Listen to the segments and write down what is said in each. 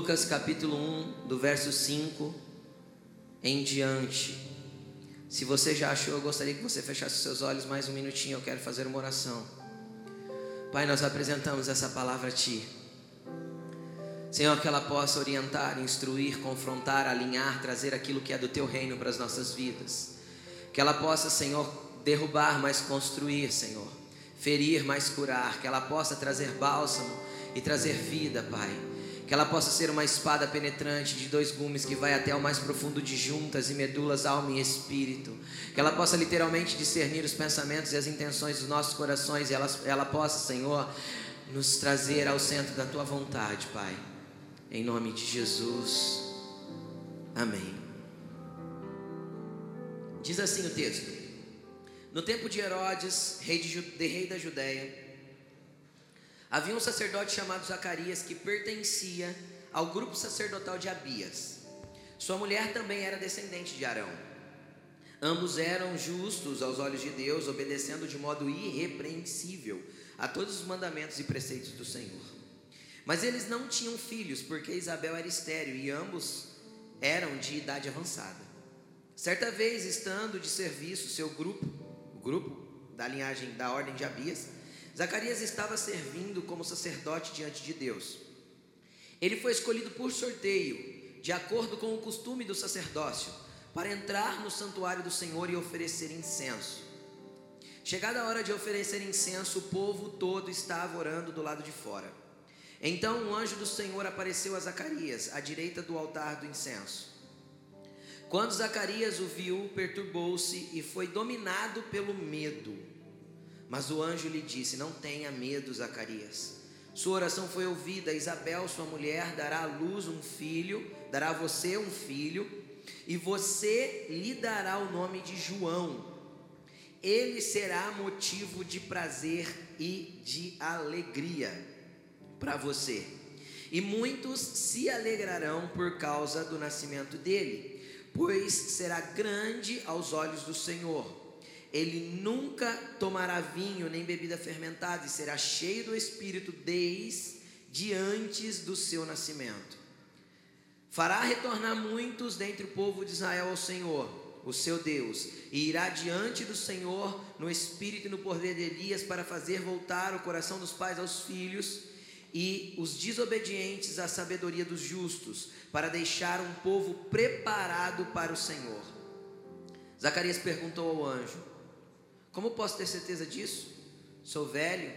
Lucas capítulo 1, do verso 5 em diante. Se você já achou, eu gostaria que você fechasse seus olhos mais um minutinho. Eu quero fazer uma oração. Pai, nós apresentamos essa palavra a Ti. Senhor, que ela possa orientar, instruir, confrontar, alinhar, trazer aquilo que é do Teu reino para as nossas vidas. Que ela possa, Senhor, derrubar, mas construir, Senhor. Ferir, mas curar. Que ela possa trazer bálsamo e trazer vida, Pai que ela possa ser uma espada penetrante de dois gumes que vai até o mais profundo de juntas e medulas, alma e espírito. Que ela possa literalmente discernir os pensamentos e as intenções dos nossos corações e ela, ela possa, Senhor, nos trazer ao centro da tua vontade, Pai. Em nome de Jesus. Amém. Diz assim o texto: No tempo de Herodes, rei, de, de rei da Judéia, Havia um sacerdote chamado Zacarias que pertencia ao grupo sacerdotal de Abias. Sua mulher também era descendente de Arão. Ambos eram justos aos olhos de Deus, obedecendo de modo irrepreensível a todos os mandamentos e preceitos do Senhor. Mas eles não tinham filhos, porque Isabel era estéril e ambos eram de idade avançada. Certa vez, estando de serviço seu grupo, o grupo da linhagem da ordem de Abias, Zacarias estava servindo como sacerdote diante de Deus. Ele foi escolhido por sorteio, de acordo com o costume do sacerdócio, para entrar no santuário do Senhor e oferecer incenso. Chegada a hora de oferecer incenso, o povo todo estava orando do lado de fora. Então um anjo do Senhor apareceu a Zacarias, à direita do altar do incenso. Quando Zacarias o viu, perturbou-se e foi dominado pelo medo. Mas o anjo lhe disse: Não tenha medo, Zacarias. Sua oração foi ouvida. Isabel, sua mulher, dará à luz um filho, dará a você um filho, e você lhe dará o nome de João. Ele será motivo de prazer e de alegria para você. E muitos se alegrarão por causa do nascimento dele, pois será grande aos olhos do Senhor ele nunca tomará vinho nem bebida fermentada e será cheio do Espírito desde antes do seu nascimento. Fará retornar muitos dentre o povo de Israel ao Senhor, o seu Deus, e irá diante do Senhor no espírito e no poder de Elias para fazer voltar o coração dos pais aos filhos e os desobedientes à sabedoria dos justos, para deixar um povo preparado para o Senhor. Zacarias perguntou ao anjo: como posso ter certeza disso? Sou velho,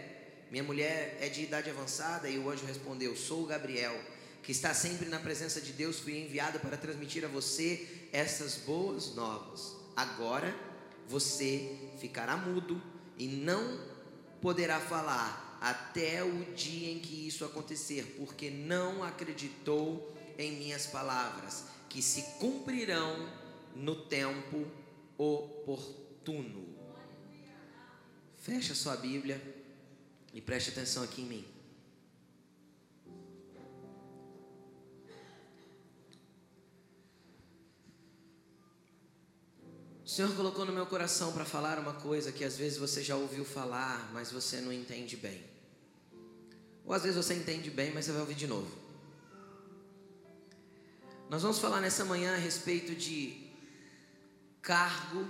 minha mulher é de idade avançada. E o anjo respondeu: Sou Gabriel, que está sempre na presença de Deus. Fui enviado para transmitir a você essas boas novas. Agora você ficará mudo e não poderá falar até o dia em que isso acontecer, porque não acreditou em minhas palavras, que se cumprirão no tempo oportuno. Feche a sua Bíblia e preste atenção aqui em mim. O Senhor colocou no meu coração para falar uma coisa que às vezes você já ouviu falar, mas você não entende bem. Ou às vezes você entende bem, mas você vai ouvir de novo. Nós vamos falar nessa manhã a respeito de cargo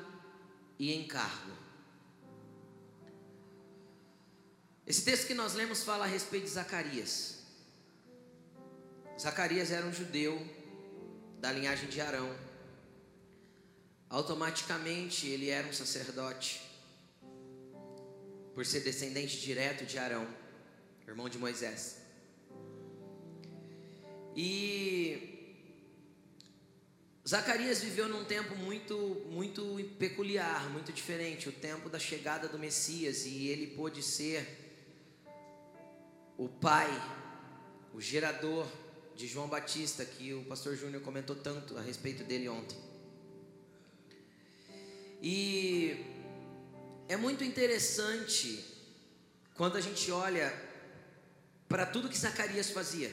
e encargo. Esse texto que nós lemos fala a respeito de Zacarias. Zacarias era um judeu da linhagem de Arão. Automaticamente ele era um sacerdote, por ser descendente direto de Arão, irmão de Moisés. E Zacarias viveu num tempo muito, muito peculiar, muito diferente, o tempo da chegada do Messias, e ele pôde ser o pai, o gerador de João Batista, que o pastor Júnior comentou tanto a respeito dele ontem. E é muito interessante quando a gente olha para tudo que Zacarias fazia.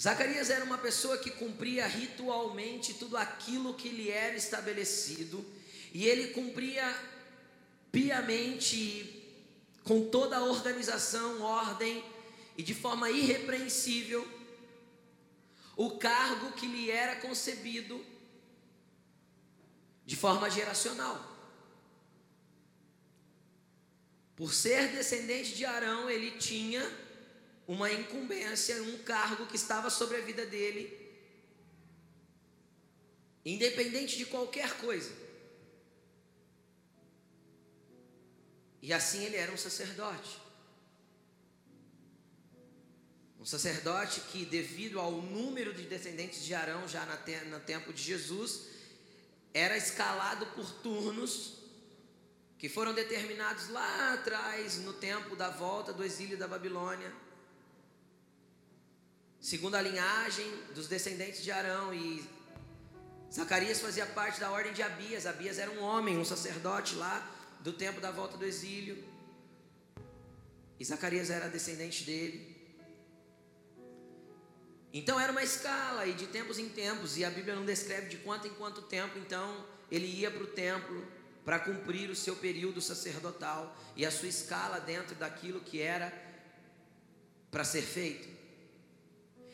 Zacarias era uma pessoa que cumpria ritualmente tudo aquilo que lhe era estabelecido, e ele cumpria piamente com toda a organização, ordem e de forma irrepreensível o cargo que lhe era concebido de forma geracional. Por ser descendente de Arão, ele tinha uma incumbência, um cargo que estava sobre a vida dele, independente de qualquer coisa. E assim ele era um sacerdote. Um sacerdote que, devido ao número de descendentes de Arão já no tempo de Jesus, era escalado por turnos que foram determinados lá atrás, no tempo da volta do exílio da Babilônia. Segundo a linhagem dos descendentes de Arão, e Zacarias fazia parte da ordem de Abias. Abias era um homem, um sacerdote lá do tempo da volta do exílio. E Zacarias era descendente dele. Então era uma escala, e de tempos em tempos, e a Bíblia não descreve de quanto em quanto tempo, então ele ia para o templo para cumprir o seu período sacerdotal e a sua escala dentro daquilo que era para ser feito.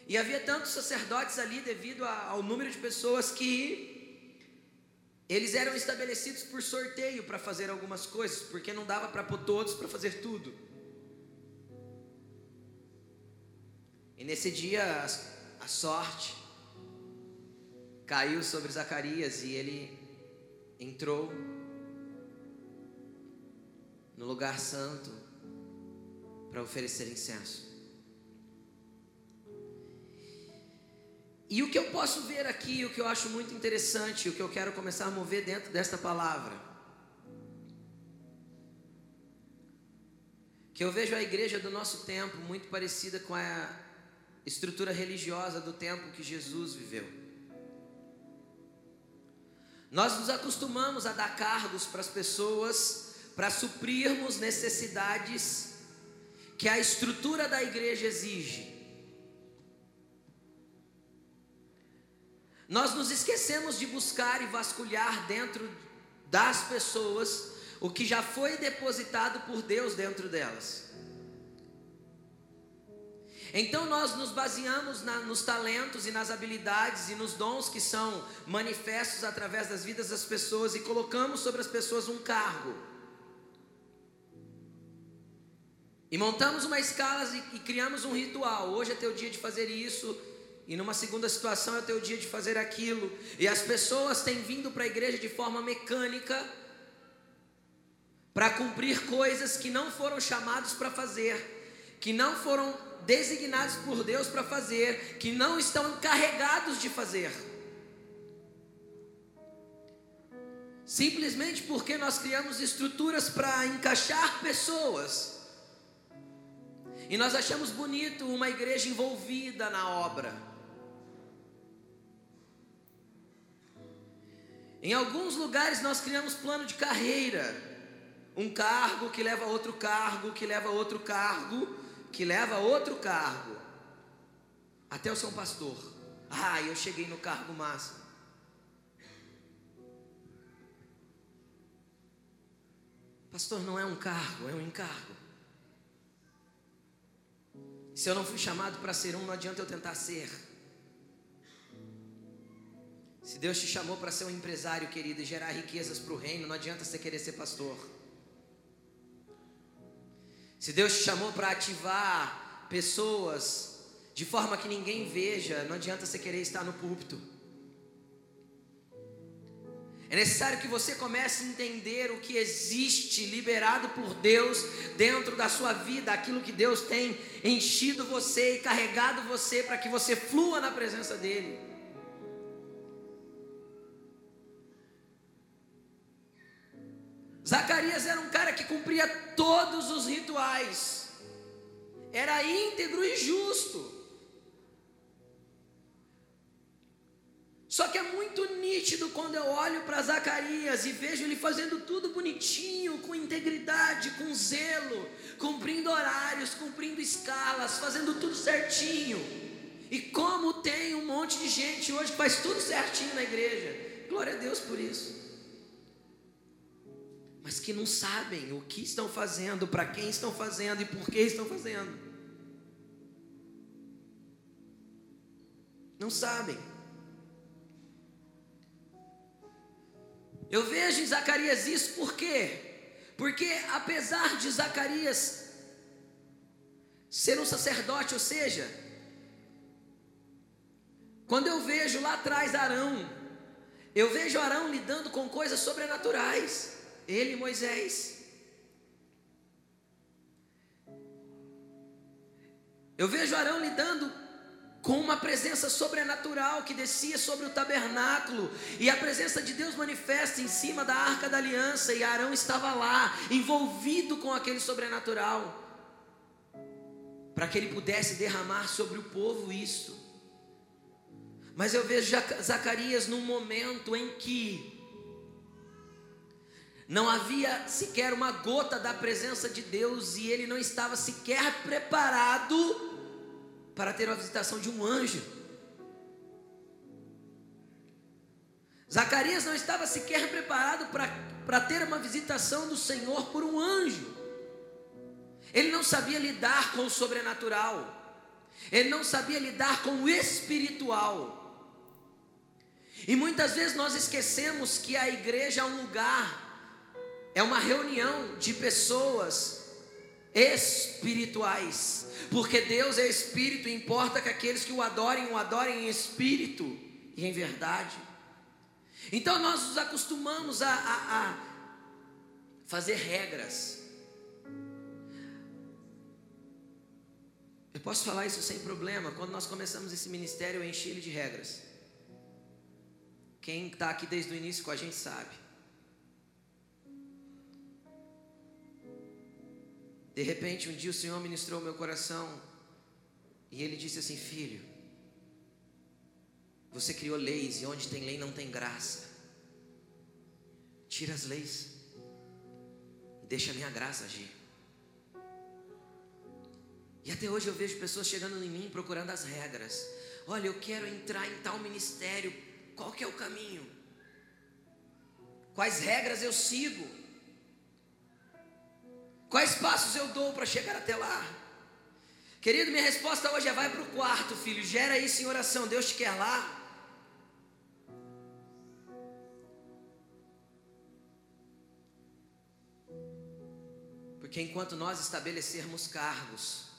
E havia tantos sacerdotes ali devido ao número de pessoas que eles eram estabelecidos por sorteio para fazer algumas coisas, porque não dava para pôr todos para fazer tudo. E nesse dia a, sorte caiu sobre Zacarias e ele entrou no lugar santo para oferecer incenso. E o que eu posso ver aqui, o que eu acho muito interessante, o que eu quero começar a mover dentro desta palavra, que eu vejo a igreja do nosso tempo muito parecida com a estrutura religiosa do tempo que Jesus viveu. Nós nos acostumamos a dar cargos para as pessoas para suprirmos necessidades que a estrutura da igreja exige. Nós nos esquecemos de buscar e vasculhar dentro das pessoas o que já foi depositado por Deus dentro delas. Então nós nos baseamos na, nos talentos e nas habilidades e nos dons que são manifestos através das vidas das pessoas e colocamos sobre as pessoas um cargo. E montamos uma escala e, e criamos um ritual. Hoje é teu dia de fazer isso, e numa segunda situação é teu dia de fazer aquilo. E as pessoas têm vindo para a igreja de forma mecânica para cumprir coisas que não foram chamados para fazer, que não foram designados por Deus para fazer, que não estão encarregados de fazer. Simplesmente porque nós criamos estruturas para encaixar pessoas. E nós achamos bonito uma igreja envolvida na obra. Em alguns lugares nós criamos plano de carreira. Um cargo que leva a outro cargo, que leva a outro cargo, que leva outro cargo até o São Pastor. Ah, eu cheguei no cargo máximo. Pastor, não é um cargo, é um encargo. Se eu não fui chamado para ser um, não adianta eu tentar ser. Se Deus te chamou para ser um empresário, querido, e gerar riquezas para o reino, não adianta você querer ser pastor. Se Deus te chamou para ativar pessoas de forma que ninguém veja, não adianta você querer estar no púlpito. É necessário que você comece a entender o que existe liberado por Deus dentro da sua vida, aquilo que Deus tem enchido você e carregado você para que você flua na presença dEle. Zacarias era um cara que cumpria todos os rituais, era íntegro e justo. Só que é muito nítido quando eu olho para Zacarias e vejo ele fazendo tudo bonitinho, com integridade, com zelo, cumprindo horários, cumprindo escalas, fazendo tudo certinho. E como tem um monte de gente hoje que faz tudo certinho na igreja. Glória a Deus por isso mas que não sabem o que estão fazendo, para quem estão fazendo e por que estão fazendo. Não sabem. Eu vejo em Zacarias isso por quê? Porque apesar de Zacarias ser um sacerdote, ou seja, quando eu vejo lá atrás Arão, eu vejo Arão lidando com coisas sobrenaturais ele e Moisés. Eu vejo Arão lidando com uma presença sobrenatural que descia sobre o tabernáculo, e a presença de Deus manifesta em cima da arca da aliança, e Arão estava lá, envolvido com aquele sobrenatural, para que ele pudesse derramar sobre o povo isso. Mas eu vejo Zacarias num momento em que não havia sequer uma gota da presença de Deus e ele não estava sequer preparado para ter a visitação de um anjo. Zacarias não estava sequer preparado para, para ter uma visitação do Senhor por um anjo. Ele não sabia lidar com o sobrenatural. Ele não sabia lidar com o espiritual. E muitas vezes nós esquecemos que a igreja é um lugar, é uma reunião de pessoas espirituais, porque Deus é espírito, importa que aqueles que o adorem, o adorem em espírito e em verdade. Então nós nos acostumamos a, a, a fazer regras. Eu posso falar isso sem problema. Quando nós começamos esse ministério, eu enchi ele de regras. Quem está aqui desde o início com a gente sabe. De repente, um dia o Senhor ministrou meu coração e ele disse assim: Filho, você criou leis e onde tem lei não tem graça. Tira as leis e deixa a minha graça agir. E até hoje eu vejo pessoas chegando em mim procurando as regras. Olha, eu quero entrar em tal ministério. Qual que é o caminho? Quais regras eu sigo? Quais passos eu dou para chegar até lá? Querido, minha resposta hoje é: vai para o quarto, filho, gera isso em oração, Deus te quer lá. Porque enquanto nós estabelecermos cargos,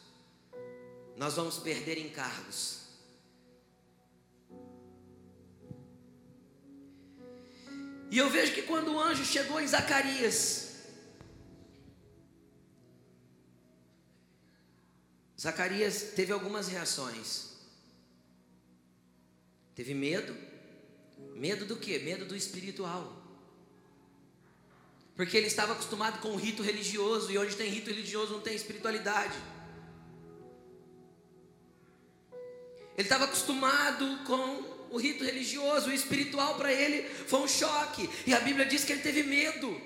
nós vamos perder encargos. E eu vejo que quando o anjo chegou em Zacarias, Zacarias teve algumas reações. Teve medo. Medo do que? Medo do espiritual. Porque ele estava acostumado com o rito religioso, e onde tem rito religioso não tem espiritualidade. Ele estava acostumado com o rito religioso, o espiritual para ele foi um choque, e a Bíblia diz que ele teve medo.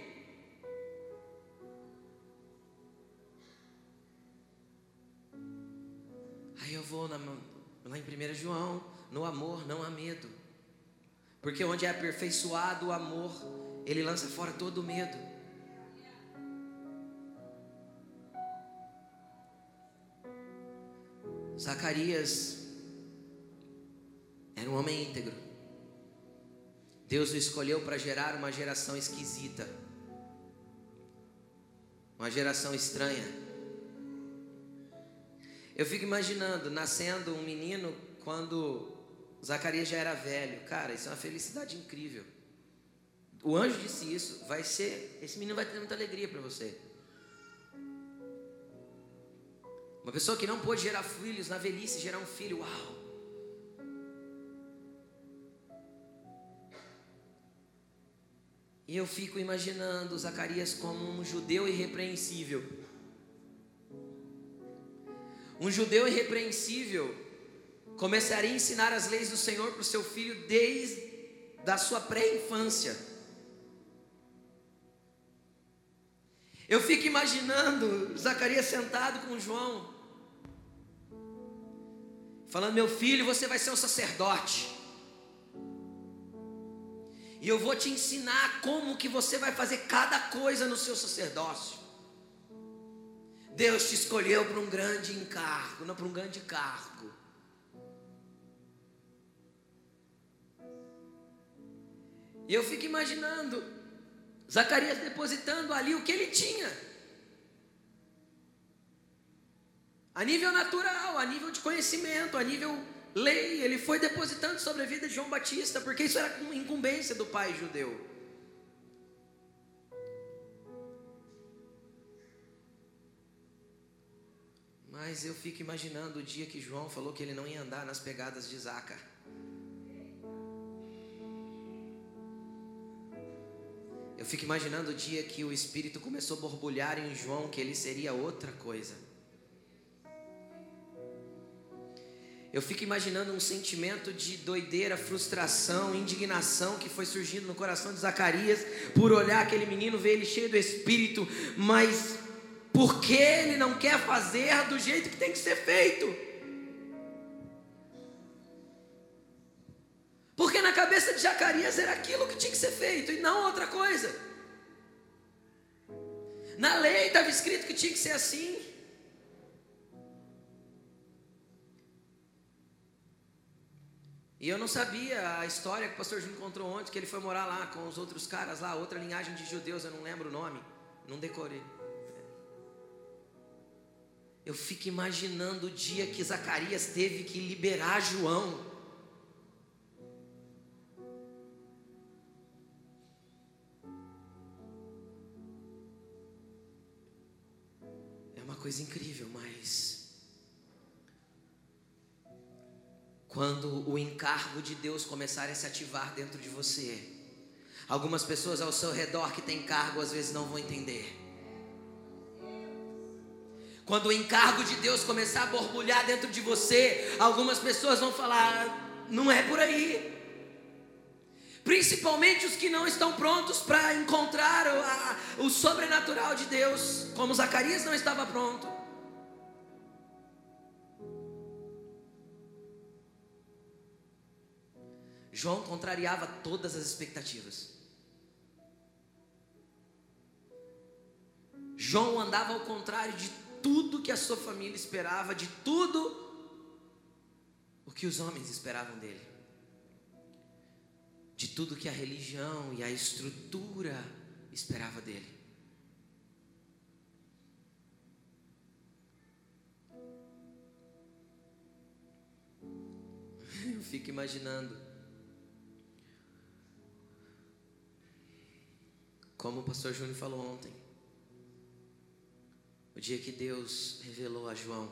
Na, lá em 1 João, no amor não há medo. Porque onde é aperfeiçoado o amor, ele lança fora todo o medo. Zacarias era um homem íntegro. Deus o escolheu para gerar uma geração esquisita, uma geração estranha. Eu fico imaginando, nascendo um menino quando Zacarias já era velho. Cara, isso é uma felicidade incrível. O anjo disse isso, vai ser, esse menino vai ter muita alegria para você. Uma pessoa que não pôde gerar filhos na velhice, gerar um filho, uau. E eu fico imaginando Zacarias como um judeu irrepreensível um judeu irrepreensível começaria a ensinar as leis do Senhor para o seu filho desde da sua pré-infância. Eu fico imaginando Zacarias sentado com João, falando: Meu filho, você vai ser um sacerdote. E eu vou te ensinar como que você vai fazer cada coisa no seu sacerdócio. Deus te escolheu para um grande encargo, não para um grande cargo. E eu fico imaginando Zacarias depositando ali o que ele tinha. A nível natural, a nível de conhecimento, a nível lei, ele foi depositando sobre a vida de João Batista, porque isso era incumbência do pai judeu. Mas eu fico imaginando o dia que João falou que ele não ia andar nas pegadas de Zaca. Eu fico imaginando o dia que o Espírito começou a borbulhar em João que ele seria outra coisa. Eu fico imaginando um sentimento de doideira, frustração, indignação que foi surgindo no coração de Zacarias por olhar aquele menino, ver ele cheio do Espírito, mas por que ele não quer fazer do jeito que tem que ser feito? Porque na cabeça de Zacarias era aquilo que tinha que ser feito e não outra coisa. Na lei estava escrito que tinha que ser assim. E eu não sabia a história que o pastor Júnior encontrou ontem, que ele foi morar lá com os outros caras lá, outra linhagem de judeus, eu não lembro o nome, não decorei. Eu fico imaginando o dia que Zacarias teve que liberar João. É uma coisa incrível, mas quando o encargo de Deus começar a se ativar dentro de você, algumas pessoas ao seu redor que têm cargo às vezes não vão entender. Quando o encargo de Deus começar a borbulhar dentro de você, algumas pessoas vão falar: não é por aí. Principalmente os que não estão prontos para encontrar o, a, o sobrenatural de Deus, como Zacarias não estava pronto. João contrariava todas as expectativas. João andava ao contrário de tudo que a sua família esperava, de tudo o que os homens esperavam dele, de tudo que a religião e a estrutura esperava dele. Eu fico imaginando como o pastor Júnior falou ontem. O dia que Deus revelou a João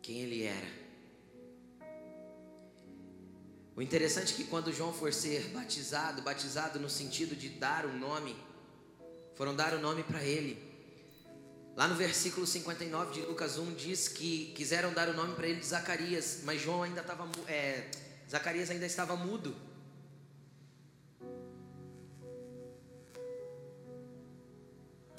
quem ele era. O interessante é que quando João for ser batizado, batizado no sentido de dar um nome, foram dar o um nome para ele. Lá no versículo 59 de Lucas 1 diz que quiseram dar o nome para ele de Zacarias, mas João ainda estava, é, Zacarias ainda estava mudo.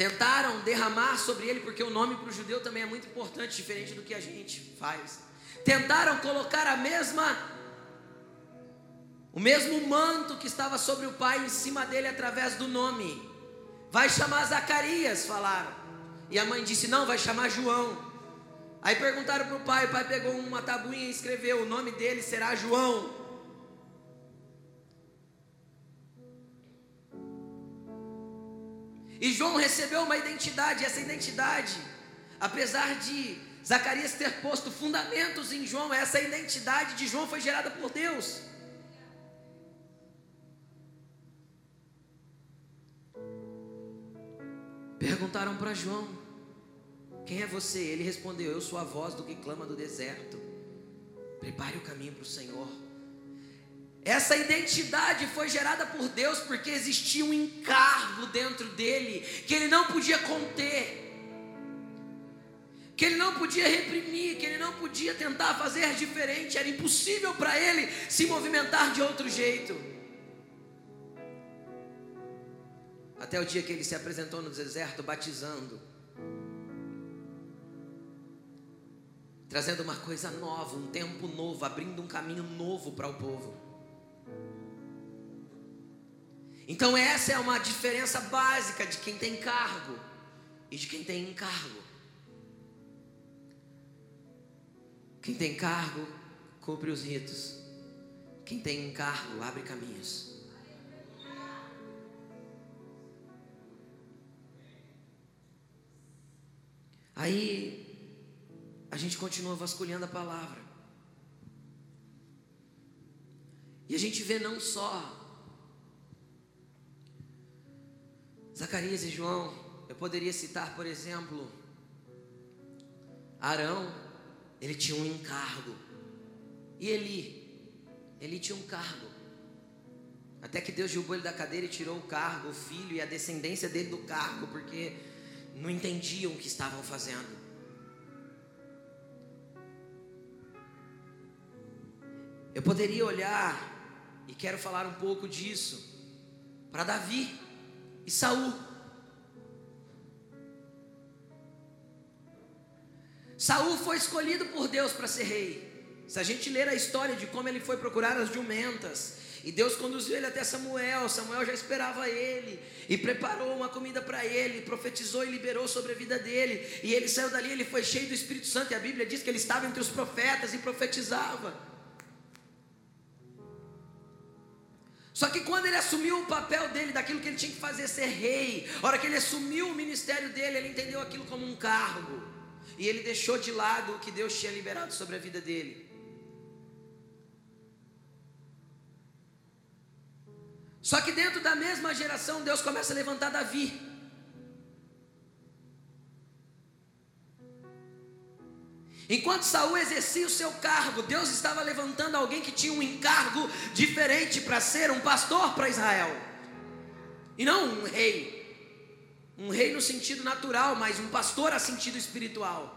Tentaram derramar sobre ele, porque o nome para o judeu também é muito importante, diferente do que a gente faz. Tentaram colocar a mesma, o mesmo manto que estava sobre o pai em cima dele através do nome. Vai chamar Zacarias, falaram. E a mãe disse: Não, vai chamar João. Aí perguntaram para o pai, o pai pegou uma tabuinha e escreveu: O nome dele será João. E João recebeu uma identidade, essa identidade, apesar de Zacarias ter posto fundamentos em João, essa identidade de João foi gerada por Deus. Perguntaram para João: Quem é você? Ele respondeu: Eu sou a voz do que clama do deserto. Prepare o caminho para o Senhor. Essa identidade foi gerada por Deus porque existia um encargo dentro dele que ele não podia conter, que ele não podia reprimir, que ele não podia tentar fazer diferente, era impossível para ele se movimentar de outro jeito. Até o dia que ele se apresentou no deserto batizando, trazendo uma coisa nova, um tempo novo, abrindo um caminho novo para o povo. Então, essa é uma diferença básica de quem tem cargo e de quem tem encargo. Quem tem cargo, cumpre os ritos. Quem tem encargo, abre caminhos. Aí a gente continua vasculhando a palavra. E a gente vê não só Zacarias e João, eu poderia citar, por exemplo, Arão, ele tinha um encargo. E Eli, Eli tinha um cargo. Até que Deus derrubou ele da cadeira e tirou o cargo, o filho e a descendência dele do cargo, porque não entendiam o que estavam fazendo. Eu poderia olhar e quero falar um pouco disso para Davi e Saul. Saul foi escolhido por Deus para ser rei. Se a gente ler a história de como ele foi procurar as jumentas, e Deus conduziu ele até Samuel, Samuel já esperava ele, e preparou uma comida para ele, profetizou e liberou sobre a vida dele, e ele saiu dali, ele foi cheio do Espírito Santo, e a Bíblia diz que ele estava entre os profetas e profetizava. Só que quando ele assumiu o papel dele, daquilo que ele tinha que fazer, ser rei, a hora que ele assumiu o ministério dele, ele entendeu aquilo como um cargo, e ele deixou de lado o que Deus tinha liberado sobre a vida dele. Só que dentro da mesma geração, Deus começa a levantar Davi. Enquanto Saul exercia o seu cargo, Deus estava levantando alguém que tinha um encargo diferente para ser um pastor para Israel. E não um rei. Um rei no sentido natural, mas um pastor a sentido espiritual.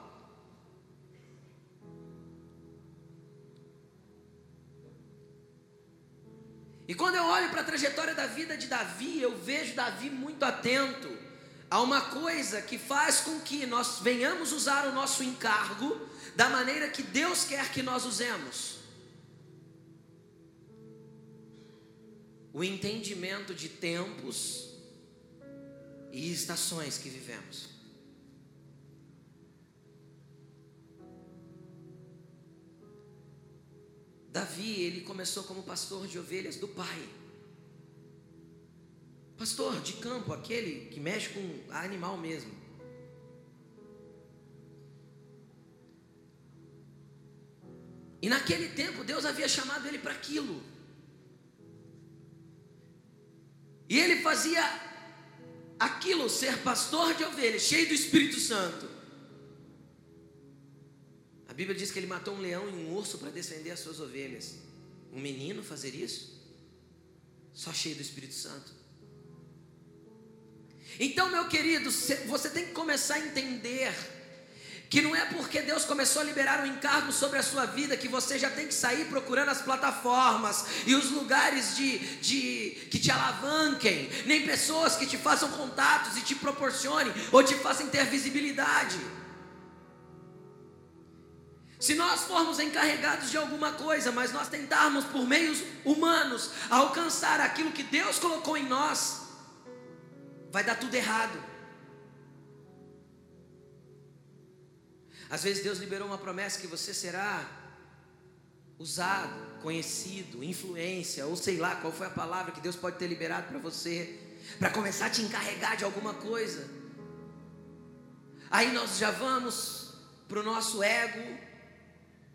E quando eu olho para a trajetória da vida de Davi, eu vejo Davi muito atento a uma coisa que faz com que nós venhamos usar o nosso encargo da maneira que Deus quer que nós usemos. O entendimento de tempos e estações que vivemos. Davi, ele começou como pastor de ovelhas do pai. Pastor de campo, aquele que mexe com animal mesmo. E naquele tempo Deus havia chamado ele para aquilo. E ele fazia aquilo, ser pastor de ovelhas, cheio do Espírito Santo. A Bíblia diz que ele matou um leão e um urso para defender as suas ovelhas. Um menino fazer isso? Só cheio do Espírito Santo. Então, meu querido, você tem que começar a entender que não é porque Deus começou a liberar um encargo sobre a sua vida que você já tem que sair procurando as plataformas e os lugares de, de que te alavanquem, nem pessoas que te façam contatos e te proporcionem ou te façam ter visibilidade. Se nós formos encarregados de alguma coisa, mas nós tentarmos por meios humanos alcançar aquilo que Deus colocou em nós, vai dar tudo errado. Às vezes Deus liberou uma promessa que você será usado, conhecido, influência, ou sei lá qual foi a palavra que Deus pode ter liberado para você, para começar a te encarregar de alguma coisa. Aí nós já vamos para o nosso ego,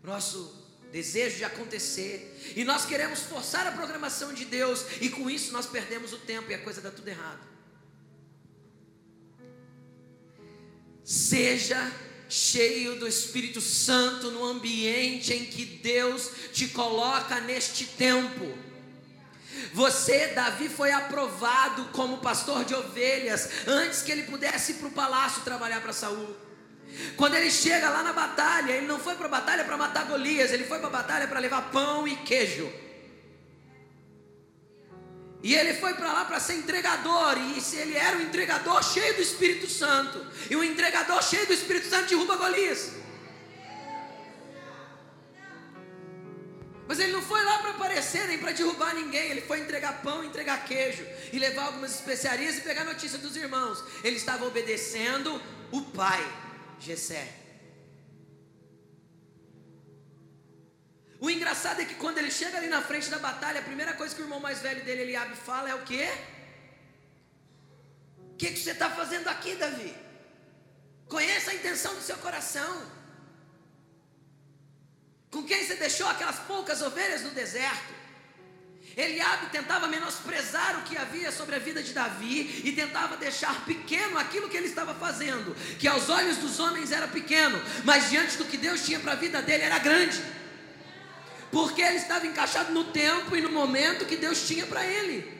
nosso desejo de acontecer, e nós queremos forçar a programação de Deus, e com isso nós perdemos o tempo e a coisa dá tudo errado. Seja cheio do Espírito Santo no ambiente em que Deus te coloca neste tempo. Você, Davi, foi aprovado como pastor de ovelhas antes que ele pudesse ir para o palácio trabalhar para Saul. Quando ele chega lá na batalha, ele não foi para a batalha para matar Golias, ele foi para a batalha para levar pão e queijo. E ele foi para lá para ser entregador, e se ele era um entregador cheio do Espírito Santo, e um entregador cheio do Espírito Santo derruba Golias. Mas ele não foi lá para aparecer nem para derrubar ninguém, ele foi entregar pão, entregar queijo e levar algumas especiarias e pegar notícia dos irmãos. Ele estava obedecendo o pai. Gessé. O engraçado é que quando ele chega ali na frente da batalha, a primeira coisa que o irmão mais velho dele, Eliabe, fala é o quê? O que, que você está fazendo aqui, Davi? Conheça a intenção do seu coração. Com quem você deixou aquelas poucas ovelhas no deserto? Eliabe tentava menosprezar o que havia sobre a vida de Davi e tentava deixar pequeno aquilo que ele estava fazendo, que aos olhos dos homens era pequeno, mas diante do que Deus tinha para a vida dele era grande. Porque ele estava encaixado no tempo e no momento que Deus tinha para ele.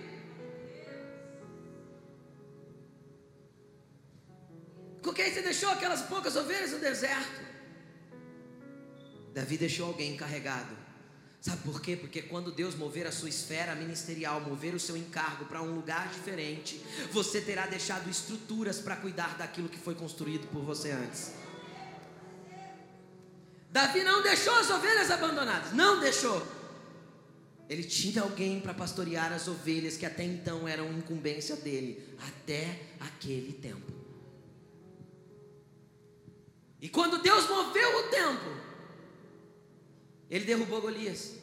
Com quem você deixou aquelas poucas ovelhas no deserto? Davi deixou alguém encarregado. Sabe por quê? Porque quando Deus mover a sua esfera ministerial, mover o seu encargo para um lugar diferente, você terá deixado estruturas para cuidar daquilo que foi construído por você antes. Davi não deixou as ovelhas abandonadas, não deixou. Ele tinha alguém para pastorear as ovelhas que até então eram incumbência dele, até aquele tempo. E quando Deus moveu o tempo, ele derrubou Golias.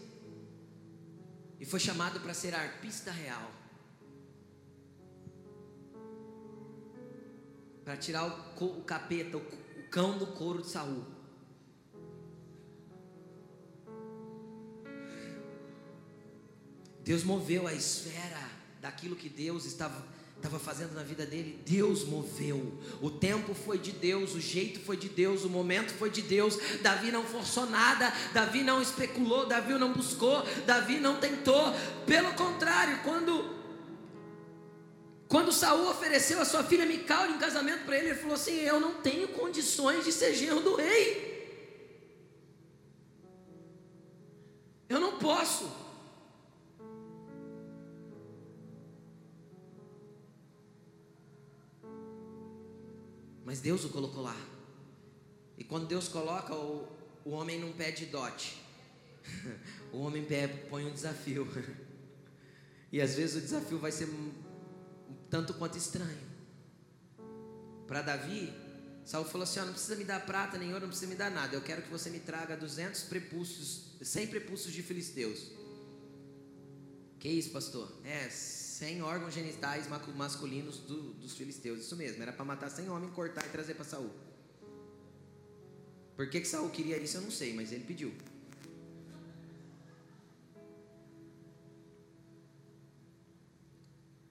E foi chamado para ser arpista real. Para tirar o, capeta, o cão do couro de Saul. Deus moveu a esfera daquilo que Deus estava estava fazendo na vida dele, Deus moveu. O tempo foi de Deus, o jeito foi de Deus, o momento foi de Deus. Davi não forçou nada, Davi não especulou, Davi não buscou, Davi não tentou. Pelo contrário, quando quando Saul ofereceu a sua filha Mical em casamento para ele, ele falou assim: "Eu não tenho condições de ser genro do rei. Eu não posso. Mas Deus o colocou lá. E quando Deus coloca, o, o homem não pede dote. o homem põe um desafio. e às vezes o desafio vai ser tanto quanto estranho. Para Davi, Saul falou assim: oh, não precisa me dar prata nem ouro, não precisa me dar nada. Eu quero que você me traga 200 prepúcios, 100 prepúcios de filisteus. Que isso, pastor? É, 100 órgãos genitais masculinos do, dos filisteus. Isso mesmo, era para matar 100 homens, cortar e trazer para Saul. Por que, que Saul queria isso, eu não sei, mas ele pediu.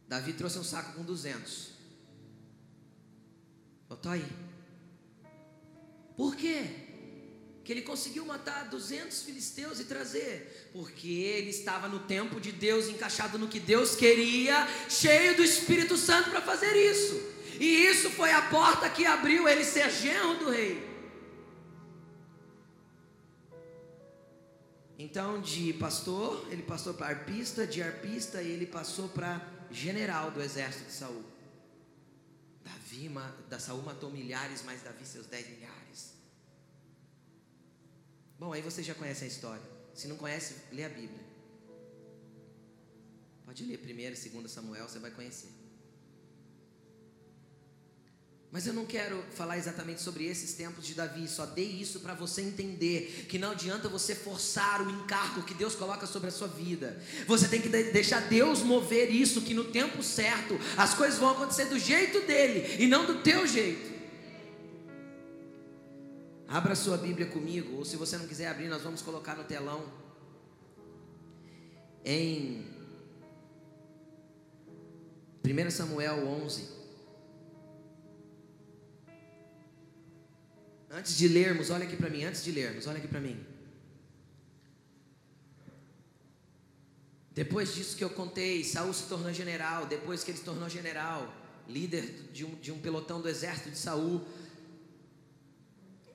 Davi trouxe um saco com 200. Botou aí. Por quê? Que ele conseguiu matar 200 filisteus e trazer, porque ele estava no tempo de Deus, encaixado no que Deus queria, cheio do Espírito Santo para fazer isso. E isso foi a porta que abriu ele ser genro do rei. Então, de pastor, ele passou para arpista, de arpista, ele passou para general do exército de Saul. Davi, da Saul matou milhares, mas Davi seus dez milhares. Bom, aí você já conhece a história. Se não conhece, lê a Bíblia. Pode ler primeiro, segundo Samuel, você vai conhecer. Mas eu não quero falar exatamente sobre esses tempos de Davi, só dei isso para você entender que não adianta você forçar o encargo que Deus coloca sobre a sua vida. Você tem que deixar Deus mover isso, que no tempo certo as coisas vão acontecer do jeito dele e não do teu jeito. Abra sua Bíblia comigo, ou se você não quiser abrir, nós vamos colocar no telão. Em 1 Samuel 11. Antes de lermos, olha aqui para mim, antes de lermos, olha aqui para mim. Depois disso que eu contei, Saul se tornou general. Depois que ele se tornou general, líder de um, de um pelotão do exército de Saul,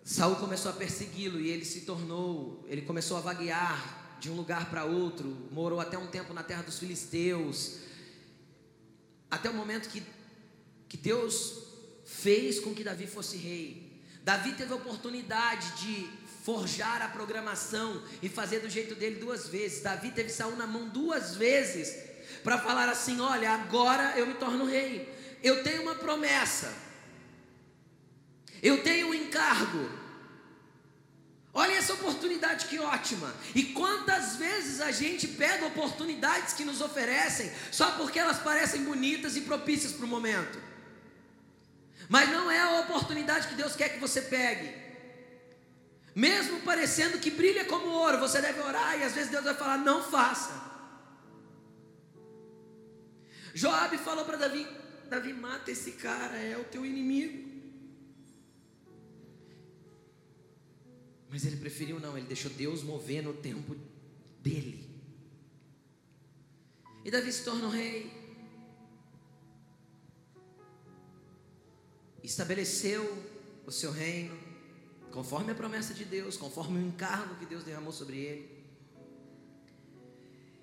Saul começou a persegui-lo e ele se tornou, ele começou a vaguear de um lugar para outro, morou até um tempo na terra dos filisteus, até o momento que, que Deus fez com que Davi fosse rei. Davi teve a oportunidade de forjar a programação e fazer do jeito dele duas vezes. Davi teve Saul na mão duas vezes para falar assim: olha, agora eu me torno rei. Eu tenho uma promessa. Eu tenho um encargo. Olha essa oportunidade que ótima. E quantas vezes a gente pega oportunidades que nos oferecem só porque elas parecem bonitas e propícias para o momento. Mas não é a oportunidade que Deus quer que você pegue. Mesmo parecendo que brilha como ouro, você deve orar e às vezes Deus vai falar: não faça. Joabe falou para Davi: Davi, mata esse cara, é o teu inimigo. Mas ele preferiu não, ele deixou Deus mover no tempo dele. E Davi se torna o rei. Estabeleceu o seu reino, conforme a promessa de Deus, conforme o encargo que Deus derramou sobre ele.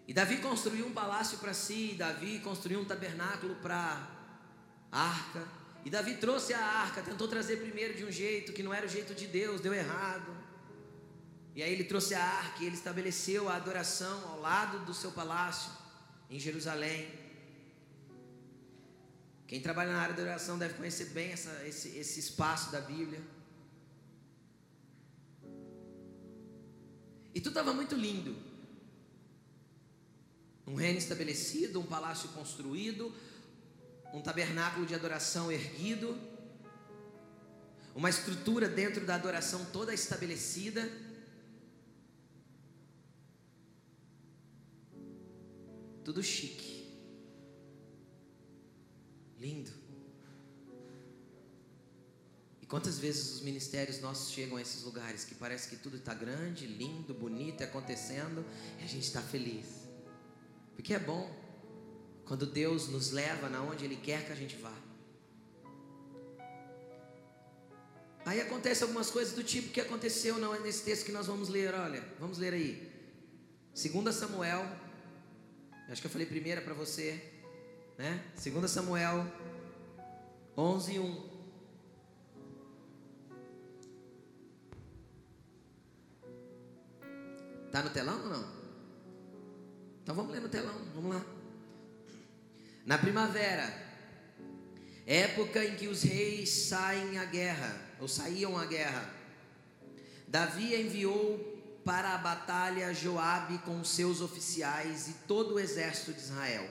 E Davi construiu um palácio para si, Davi construiu um tabernáculo para a arca. E Davi trouxe a arca, tentou trazer primeiro de um jeito que não era o jeito de Deus, deu errado. E aí ele trouxe a arca e ele estabeleceu a adoração ao lado do seu palácio, em Jerusalém. Quem trabalha na área da oração deve conhecer bem essa, esse, esse espaço da Bíblia. E tudo estava muito lindo. Um reino estabelecido, um palácio construído, um tabernáculo de adoração erguido, uma estrutura dentro da adoração toda estabelecida. Tudo chique. Lindo. E quantas vezes os ministérios nossos chegam a esses lugares que parece que tudo está grande, lindo, bonito, acontecendo, e a gente está feliz. Porque é bom quando Deus nos leva na onde Ele quer que a gente vá. Aí acontece algumas coisas do tipo que aconteceu nesse texto que nós vamos ler, olha, vamos ler aí. 2 Samuel Acho que eu falei primeira para você, né? 2 Samuel 11, 1. Tá no telão ou não? Então vamos ler no telão, vamos lá. Na primavera, época em que os reis saem à guerra, ou saíam à guerra, Davi enviou para a batalha Joabe com seus oficiais e todo o exército de Israel.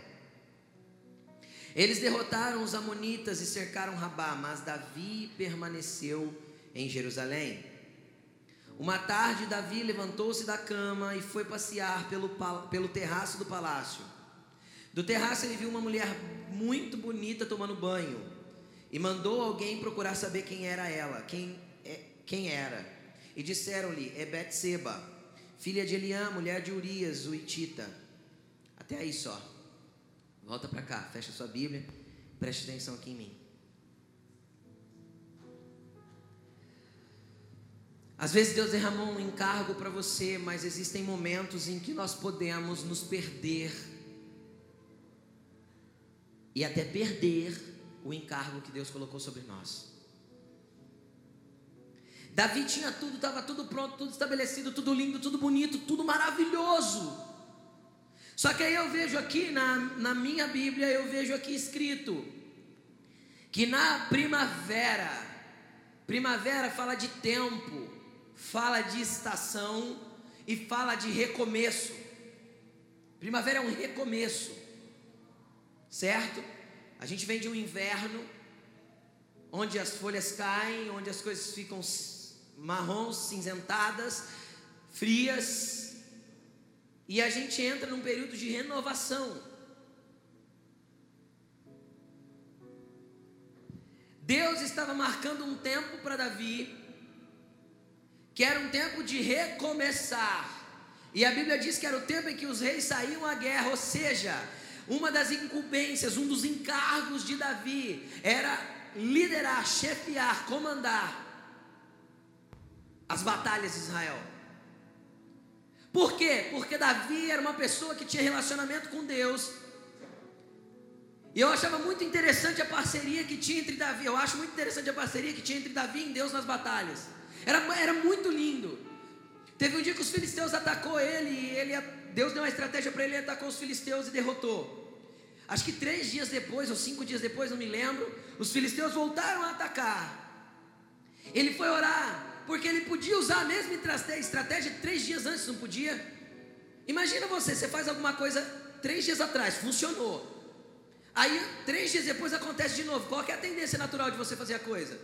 Eles derrotaram os amonitas e cercaram Rabá, mas Davi permaneceu em Jerusalém. Uma tarde, Davi levantou-se da cama e foi passear pelo, pelo terraço do palácio. Do terraço, ele viu uma mulher muito bonita tomando banho e mandou alguém procurar saber quem era ela, quem, é, quem era. E disseram-lhe: É Betseba, filha de Eliã, mulher de Urias, o Itita. Até aí só. Volta para cá, fecha sua Bíblia, preste atenção aqui em mim. Às vezes Deus derramou um encargo para você, mas existem momentos em que nós podemos nos perder e até perder o encargo que Deus colocou sobre nós. Davi tinha tudo, estava tudo pronto, tudo estabelecido, tudo lindo, tudo bonito, tudo maravilhoso. Só que aí eu vejo aqui na, na minha Bíblia, eu vejo aqui escrito que na primavera, primavera fala de tempo, fala de estação e fala de recomeço. Primavera é um recomeço, certo? A gente vem de um inverno onde as folhas caem, onde as coisas ficam marrons, cinzentadas, frias, e a gente entra num período de renovação. Deus estava marcando um tempo para Davi, que era um tempo de recomeçar. E a Bíblia diz que era o tempo em que os reis saíam à guerra, ou seja, uma das incumbências, um dos encargos de Davi era liderar, chefiar, comandar as batalhas de Israel. Por quê? Porque Davi era uma pessoa que tinha relacionamento com Deus. E eu achava muito interessante a parceria que tinha entre Davi. Eu acho muito interessante a parceria que tinha entre Davi e Deus nas batalhas. Era, era muito lindo. Teve um dia que os filisteus atacou ele e ele, Deus deu uma estratégia para ele, ele atacou os filisteus e derrotou. Acho que três dias depois, ou cinco dias depois, não me lembro, os filisteus voltaram a atacar. Ele foi orar porque ele podia usar a mesma estratégia três dias antes, não podia? Imagina você, você faz alguma coisa três dias atrás, funcionou. Aí, três dias depois acontece de novo. Qual é a tendência natural de você fazer a coisa?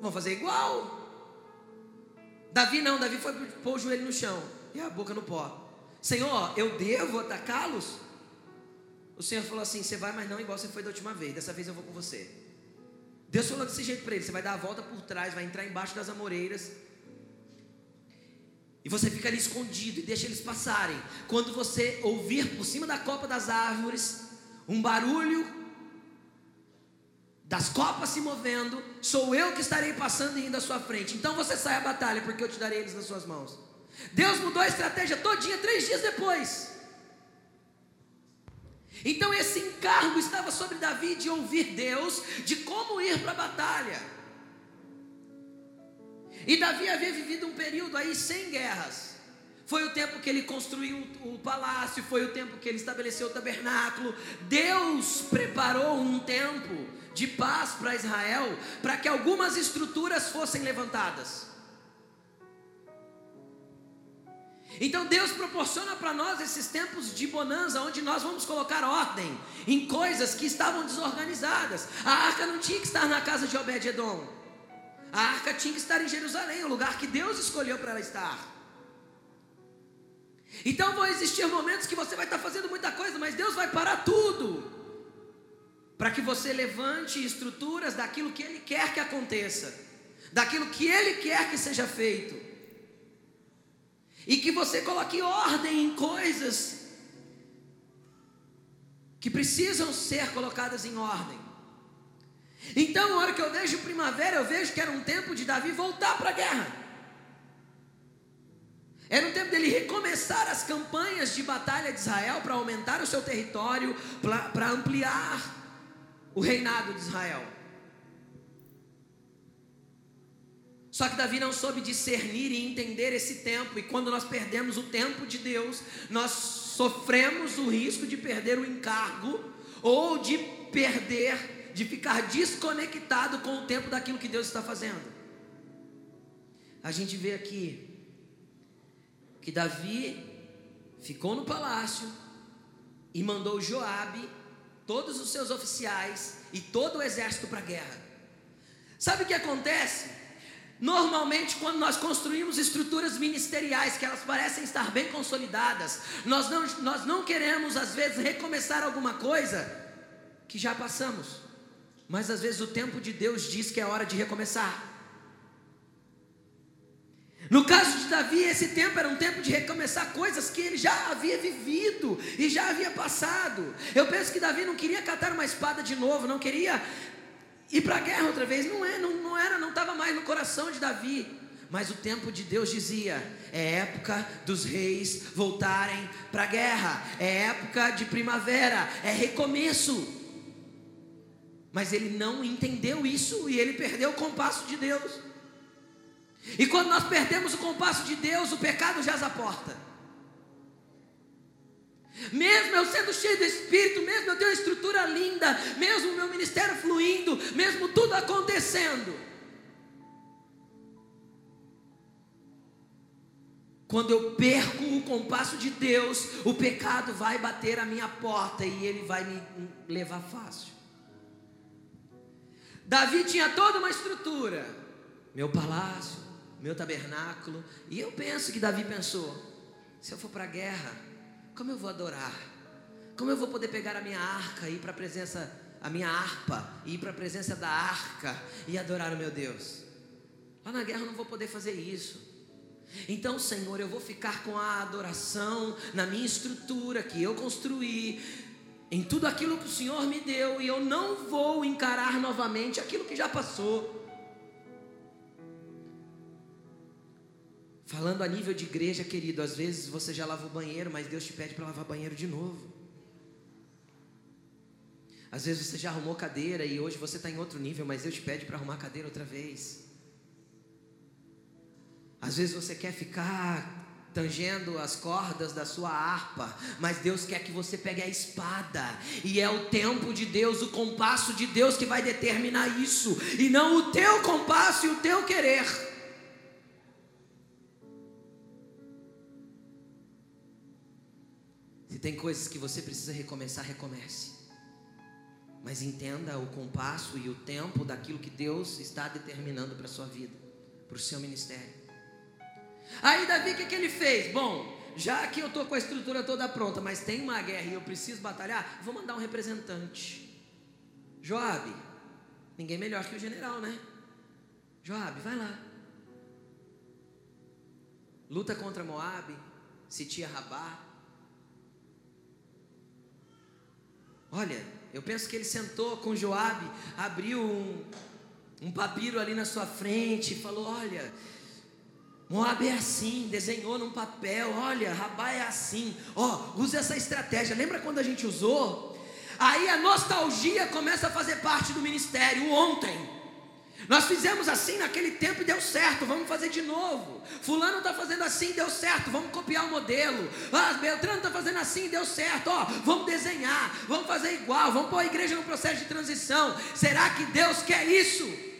Vão fazer igual. Davi não, Davi foi pôr o joelho no chão e a boca no pó. Senhor, eu devo atacá-los? O Senhor falou assim: Você vai, mas não igual você foi da última vez. Dessa vez eu vou com você. Deus falou desse jeito para ele: Você vai dar a volta por trás, vai entrar embaixo das amoreiras. E você fica ali escondido e deixa eles passarem. Quando você ouvir por cima da copa das árvores um barulho das copas se movendo, sou eu que estarei passando e indo à sua frente. Então você sai à batalha, porque eu te darei eles nas suas mãos. Deus mudou a estratégia todinha três dias depois. Então esse encargo estava sobre Davi de ouvir Deus, de como ir para a batalha. E Davi havia vivido um período aí sem guerras. Foi o tempo que ele construiu o palácio, foi o tempo que ele estabeleceu o tabernáculo. Deus preparou um tempo de paz para Israel, para que algumas estruturas fossem levantadas. Então Deus proporciona para nós esses tempos de bonança, onde nós vamos colocar ordem em coisas que estavam desorganizadas. A arca não tinha que estar na casa de Obed-Edom. A arca tinha que estar em Jerusalém, o lugar que Deus escolheu para ela estar. Então vão existir momentos que você vai estar fazendo muita coisa, mas Deus vai parar tudo. Para que você levante estruturas daquilo que Ele quer que aconteça, daquilo que Ele quer que seja feito. E que você coloque ordem em coisas que precisam ser colocadas em ordem. Então, na hora que eu vejo primavera, eu vejo que era um tempo de Davi voltar para a guerra. Era um tempo dele recomeçar as campanhas de batalha de Israel para aumentar o seu território, para ampliar o reinado de Israel. Só que Davi não soube discernir e entender esse tempo, e quando nós perdemos o tempo de Deus, nós sofremos o risco de perder o encargo ou de perder, de ficar desconectado com o tempo daquilo que Deus está fazendo. A gente vê aqui que Davi ficou no palácio e mandou Joabe, todos os seus oficiais e todo o exército para a guerra. Sabe o que acontece? Normalmente, quando nós construímos estruturas ministeriais que elas parecem estar bem consolidadas, nós não, nós não queremos, às vezes, recomeçar alguma coisa que já passamos, mas às vezes o tempo de Deus diz que é hora de recomeçar. No caso de Davi, esse tempo era um tempo de recomeçar coisas que ele já havia vivido e já havia passado. Eu penso que Davi não queria catar uma espada de novo, não queria ir para a guerra outra vez. Não, é, não, não era, não estava mais no coração de Davi. Mas o tempo de Deus dizia: é época dos reis voltarem para a guerra, é época de primavera, é recomeço. Mas ele não entendeu isso e ele perdeu o compasso de Deus. E quando nós perdemos o compasso de Deus, o pecado já a porta. Mesmo eu sendo cheio do Espírito, mesmo eu tenho uma estrutura linda, mesmo o meu ministério fluindo, mesmo tudo acontecendo. Quando eu perco o compasso de Deus, o pecado vai bater a minha porta e ele vai me levar fácil. Davi tinha toda uma estrutura, meu palácio, meu tabernáculo, e eu penso que Davi pensou: se eu for para a guerra, como eu vou adorar? Como eu vou poder pegar a minha arca e ir para a presença, a minha harpa, e ir para a presença da arca e adorar o meu Deus? Lá na guerra eu não vou poder fazer isso. Então, Senhor, eu vou ficar com a adoração na minha estrutura que eu construí, em tudo aquilo que o Senhor me deu, e eu não vou encarar novamente aquilo que já passou. Falando a nível de igreja, querido, às vezes você já lava o banheiro, mas Deus te pede para lavar banheiro de novo. Às vezes você já arrumou cadeira e hoje você está em outro nível, mas Deus te pede para arrumar cadeira outra vez. Às vezes você quer ficar tangendo as cordas da sua harpa, mas Deus quer que você pegue a espada, e é o tempo de Deus, o compasso de Deus que vai determinar isso, e não o teu compasso e o teu querer. Tem coisas que você precisa recomeçar, recomece. Mas entenda o compasso e o tempo daquilo que Deus está determinando para a sua vida, para o seu ministério. Aí Davi, o que, que ele fez? Bom, já que eu estou com a estrutura toda pronta, mas tem uma guerra e eu preciso batalhar, vou mandar um representante. Joabe, ninguém melhor que o general, né? Joabe, vai lá. Luta contra Moabe, Sitia Rabá. Olha, eu penso que ele sentou com Joabe, abriu um, um papiro ali na sua frente e falou: Olha, Moab é assim, desenhou num papel, olha, Rabá é assim, ó, usa essa estratégia. Lembra quando a gente usou? Aí a nostalgia começa a fazer parte do ministério. Ontem, nós fizemos assim naquele tempo e deu certo, vamos fazer de novo. Fulano está fazendo assim, deu certo, vamos copiar o modelo. Ah, Beltrano está fazendo assim, deu certo, ó, vamos desenhar, vamos fazer igual, vamos pôr a igreja no processo de transição. Será que Deus quer isso?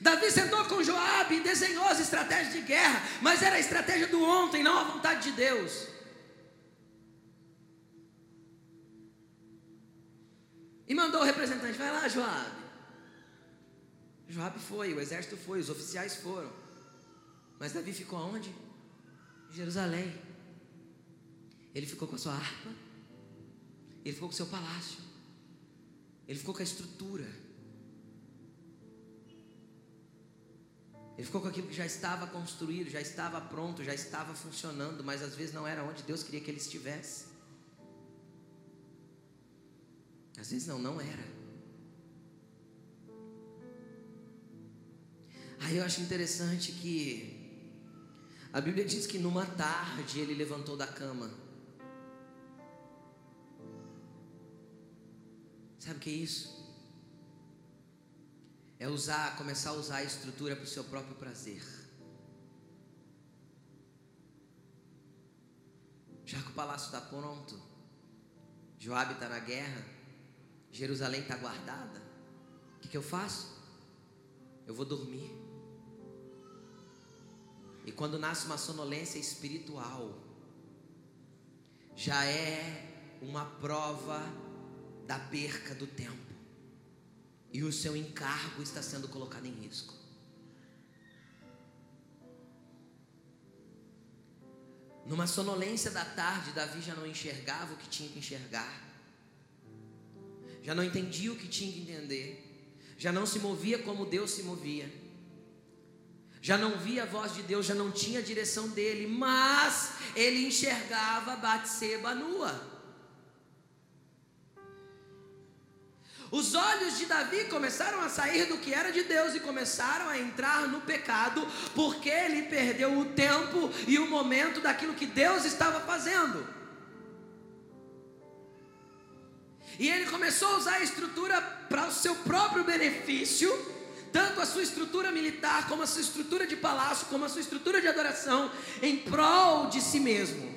Davi sentou com Joabe e desenhou as estratégias de guerra, mas era a estratégia do ontem, não a vontade de Deus. E mandou o representante, vai lá, Joabe. Joabe foi, o exército foi, os oficiais foram. Mas Davi ficou aonde? Em Jerusalém. Ele ficou com a sua harpa. Ele ficou com o seu palácio. Ele ficou com a estrutura. Ele ficou com aquilo que já estava construído, já estava pronto, já estava funcionando, mas às vezes não era onde Deus queria que ele estivesse. Às vezes não, não era. Aí eu acho interessante que a Bíblia diz que numa tarde ele levantou da cama. Sabe o que é isso? é usar, começar a usar a estrutura para o seu próprio prazer. Já que o palácio está pronto, Joabe está na guerra, Jerusalém está guardada, o que, que eu faço? Eu vou dormir. E quando nasce uma sonolência espiritual, já é uma prova da perca do tempo e o seu encargo está sendo colocado em risco. Numa sonolência da tarde, Davi já não enxergava o que tinha que enxergar, já não entendia o que tinha que entender, já não se movia como Deus se movia, já não via a voz de Deus, já não tinha a direção dele, mas ele enxergava Batseba nua. Os olhos de Davi começaram a sair do que era de Deus e começaram a entrar no pecado, porque ele perdeu o tempo e o momento daquilo que Deus estava fazendo. E ele começou a usar a estrutura para o seu próprio benefício, tanto a sua estrutura militar, como a sua estrutura de palácio, como a sua estrutura de adoração, em prol de si mesmo.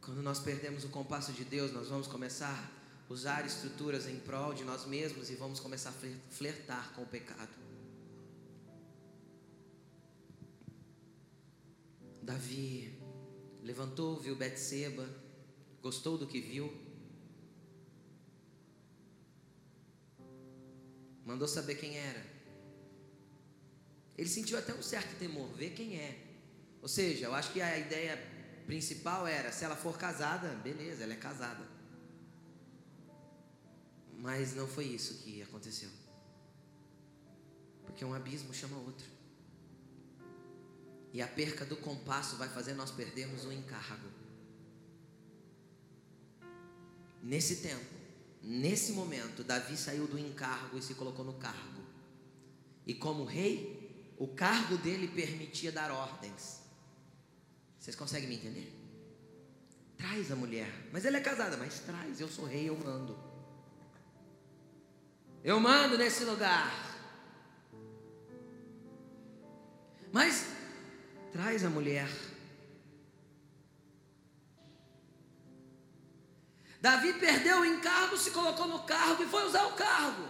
Quando nós perdemos o compasso de Deus, nós vamos começar a usar estruturas em prol de nós mesmos e vamos começar a flertar com o pecado. Davi levantou, viu Betseba, gostou do que viu, mandou saber quem era. Ele sentiu até um certo temor, ver quem é. Ou seja, eu acho que a ideia principal era: se ela for casada, beleza, ela é casada. Mas não foi isso que aconteceu. Porque um abismo chama outro. E a perca do compasso vai fazer nós perdermos o encargo. Nesse tempo, nesse momento, Davi saiu do encargo e se colocou no cargo. E como rei, o cargo dele permitia dar ordens. Vocês conseguem me entender? Traz a mulher. Mas ela é casada, mas traz, eu sou rei, eu mando. Eu mando nesse lugar. Mas traz a mulher. Davi perdeu o encargo, se colocou no cargo e foi usar o cargo.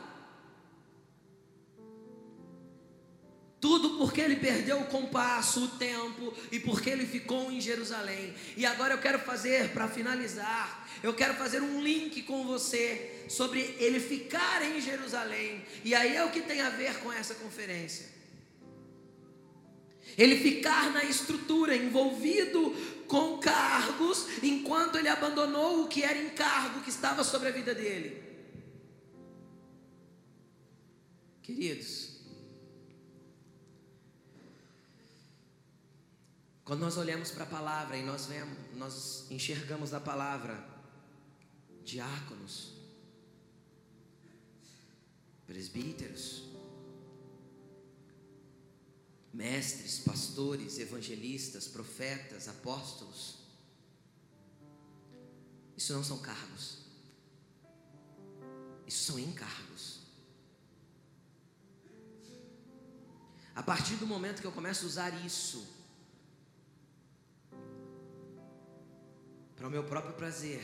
Tudo porque ele perdeu o compasso, o tempo e porque ele ficou em Jerusalém. E agora eu quero fazer, para finalizar, eu quero fazer um link com você sobre ele ficar em Jerusalém. E aí é o que tem a ver com essa conferência. Ele ficar na estrutura, envolvido com cargos, enquanto ele abandonou o que era encargo que estava sobre a vida dele. Queridos, quando nós olhamos para a palavra e nós vemos, nós enxergamos na palavra diáconos, presbíteros, mestres, pastores, evangelistas, profetas, apóstolos. Isso não são cargos. Isso são encargos. A partir do momento que eu começo a usar isso para o meu próprio prazer,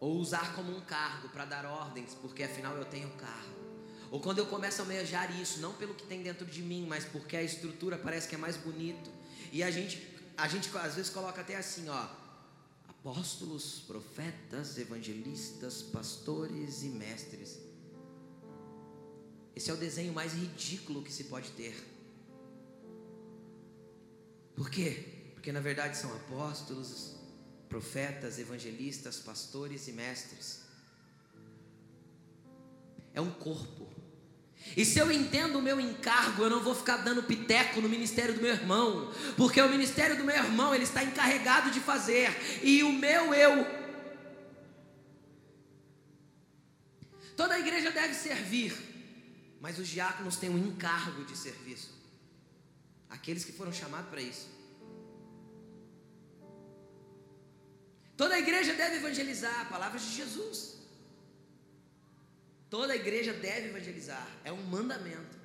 ou usar como um cargo para dar ordens, porque afinal eu tenho cargo. Ou quando eu começo a almejar isso, não pelo que tem dentro de mim, mas porque a estrutura parece que é mais bonito. E a gente, a gente às vezes coloca até assim, ó, apóstolos, profetas, evangelistas, pastores e mestres. Esse é o desenho mais ridículo que se pode ter. Por quê? Porque na verdade são apóstolos, profetas, evangelistas, pastores e mestres. É um corpo. E se eu entendo o meu encargo, eu não vou ficar dando piteco no ministério do meu irmão, porque o ministério do meu irmão ele está encarregado de fazer, e o meu eu. Toda a igreja deve servir, mas os diáconos têm um encargo de serviço. Aqueles que foram chamados para isso. Toda a igreja deve evangelizar, palavras de Jesus. Toda igreja deve evangelizar, é um mandamento.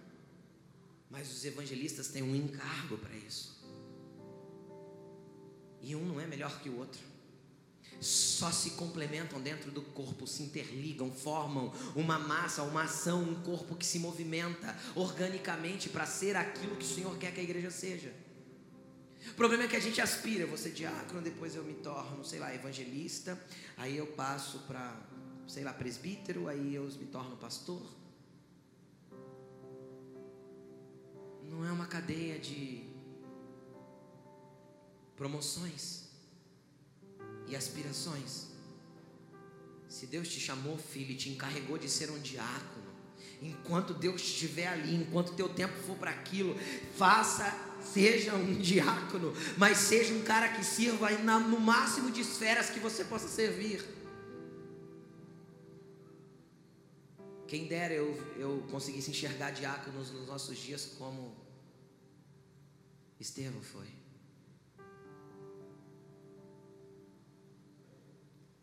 Mas os evangelistas têm um encargo para isso. E um não é melhor que o outro. Só se complementam dentro do corpo, se interligam, formam uma massa, uma ação, um corpo que se movimenta organicamente para ser aquilo que o Senhor quer que a igreja seja. O problema é que a gente aspira, ser diácono, depois eu me torno, sei lá, evangelista, aí eu passo para sei lá, presbítero, aí eu me torno pastor. Não é uma cadeia de promoções e aspirações. Se Deus te chamou, filho, e te encarregou de ser um diácono, enquanto Deus estiver ali, enquanto teu tempo for para aquilo, faça, seja um diácono, mas seja um cara que sirva no máximo de esferas que você possa servir. Quem dera eu, eu conseguisse enxergar diáconos nos nossos dias como Estevão foi.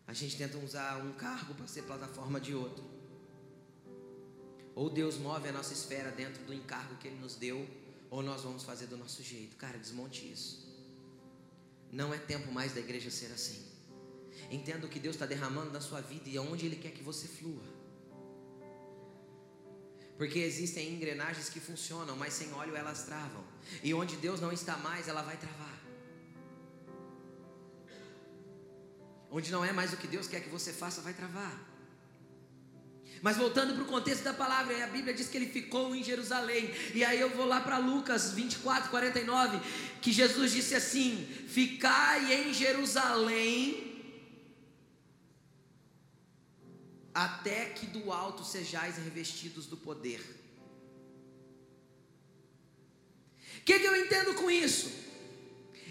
A gente tenta usar um cargo para ser plataforma de outro. Ou Deus move a nossa esfera dentro do encargo que Ele nos deu, ou nós vamos fazer do nosso jeito. Cara, desmonte isso. Não é tempo mais da igreja ser assim. Entenda o que Deus está derramando na sua vida e aonde Ele quer que você flua. Porque existem engrenagens que funcionam, mas sem óleo elas travam. E onde Deus não está mais, ela vai travar. Onde não é mais o que Deus quer que você faça, vai travar. Mas voltando para o contexto da palavra, a Bíblia diz que ele ficou em Jerusalém. E aí eu vou lá para Lucas 24, 49, que Jesus disse assim: Ficai em Jerusalém até que do alto sejais revestidos do poder. O que, que eu entendo com isso?